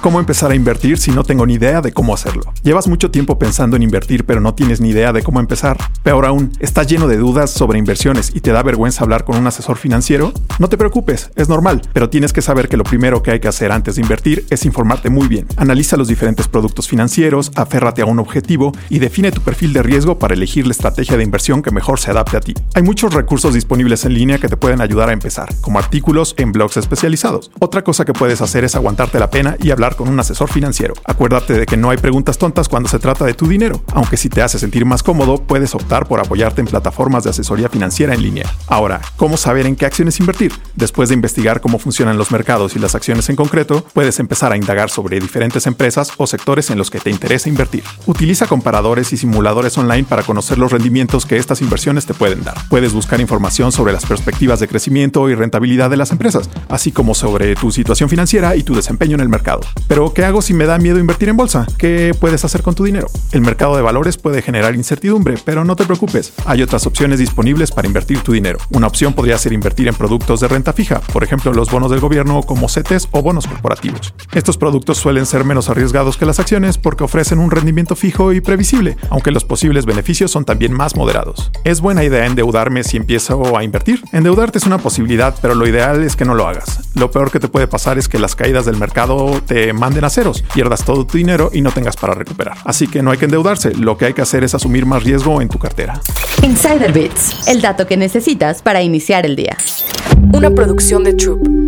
¿Cómo empezar a invertir si no tengo ni idea de cómo hacerlo? Llevas mucho tiempo pensando en invertir pero no tienes ni idea de cómo empezar. Peor aún, estás lleno de dudas sobre inversiones y te da vergüenza hablar con un asesor financiero. No te preocupes, es normal, pero tienes que saber que lo primero que hay que hacer antes de invertir es informarte muy bien. Analiza los diferentes productos financieros, aférrate a un objetivo y define tu perfil de riesgo para elegir la estrategia de inversión que mejor se adapte a ti. Hay muchos recursos disponibles en línea que te pueden ayudar a empezar, como artículos en blogs especializados. Otra cosa que puedes hacer es aguantarte la pena y hablar con un asesor financiero. Acuérdate de que no hay preguntas tontas cuando se trata de tu dinero, aunque si te hace sentir más cómodo, puedes optar por apoyarte en plataformas de asesoría financiera en línea. Ahora, ¿cómo saber en qué acciones invertir? Después de investigar cómo funcionan los mercados y las acciones en concreto, puedes empezar a indagar sobre diferentes empresas o sectores en los que te interesa invertir. Utiliza comparadores y simuladores online para conocer los rendimientos que estas inversiones te pueden dar. Puedes buscar información sobre las perspectivas de crecimiento y rentabilidad de las empresas, así como sobre tu situación financiera y tu desempeño en el mercado. Pero, ¿qué hago si me da miedo invertir en bolsa? ¿Qué puedes hacer con tu dinero? El mercado de valores puede generar incertidumbre, pero no te preocupes. Hay otras opciones disponibles para invertir tu dinero. Una opción podría ser invertir en productos de renta fija, por ejemplo, los bonos del gobierno como CETES o bonos corporativos. Estos productos suelen ser menos arriesgados que las acciones porque ofrecen un rendimiento fijo y previsible, aunque los posibles beneficios son también más moderados. ¿Es buena idea endeudarme si empiezo a invertir? Endeudarte es una posibilidad, pero lo ideal es que no lo hagas. Lo peor que te puede pasar es que las caídas del mercado te manden a ceros, pierdas todo tu dinero y no tengas para recuperar. Así que no hay que endeudarse, lo que hay que hacer es asumir más riesgo en tu cartera. Insider Bits, el dato que necesitas para iniciar el día. Una producción de Troop.